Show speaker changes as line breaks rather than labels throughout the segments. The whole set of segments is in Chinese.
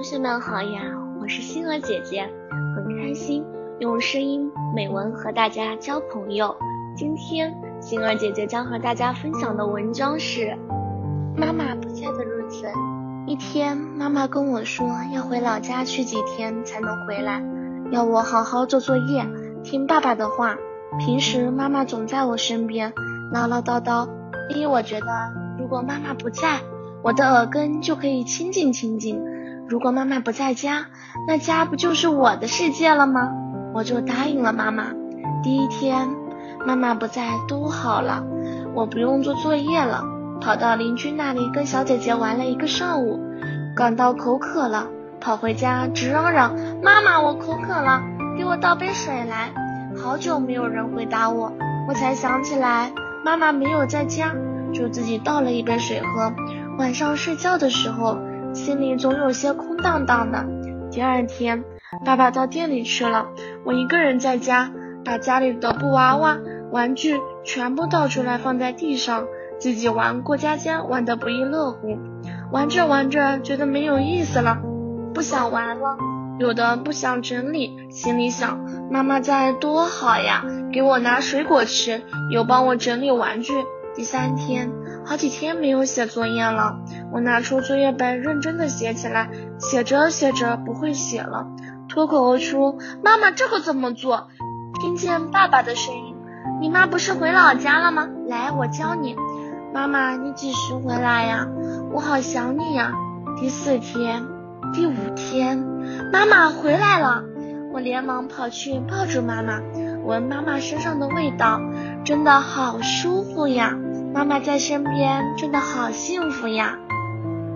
同学们好呀，我是星儿姐姐，很开心用声音美文和大家交朋友。今天星儿姐姐将和大家分享的文章是《妈妈不在的日子》。一天，妈妈跟我说要回老家去几天才能回来，要我好好做作业，听爸爸的话。平时妈妈总在我身边唠唠叨叨，因为我觉得如果妈妈不在，我的耳根就可以清静清静。如果妈妈不在家，那家不就是我的世界了吗？我就答应了妈妈。第一天，妈妈不在，多好了，我不用做作业了，跑到邻居那里跟小姐姐玩了一个上午，感到口渴了，跑回家直嚷嚷：“妈妈，我口渴了，给我倒杯水来。”好久没有人回答我，我才想起来妈妈没有在家，就自己倒了一杯水喝。晚上睡觉的时候。心里总有些空荡荡的。第二天，爸爸到店里去了，我一个人在家，把家里的布娃娃玩具全部倒出来放在地上，自己玩过家家，玩得不亦乐乎。玩着玩着，觉得没有意思了，不想玩了。有的不想整理，心里想妈妈在多好呀，给我拿水果吃，又帮我整理玩具。第三天，好几天没有写作业了，我拿出作业本认真的写起来，写着写着不会写了，脱口而出：“妈妈，这个怎么做？”听见爸爸的声音：“你妈不是回老家了吗？来，我教你。”妈妈，你几时回来呀？我好想你呀。第四天，第五天，妈妈回来了，我连忙跑去抱住妈妈。闻妈妈身上的味道，真的好舒服呀！妈妈在身边，真的好幸福呀！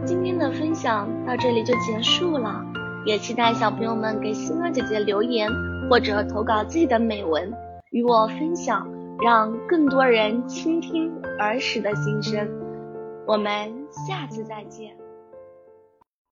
今天的分享到这里就结束了，也期待小朋友们给星儿姐姐留言或者投稿自己的美文与我分享，让更多人倾听儿时的心声。我们下次再见。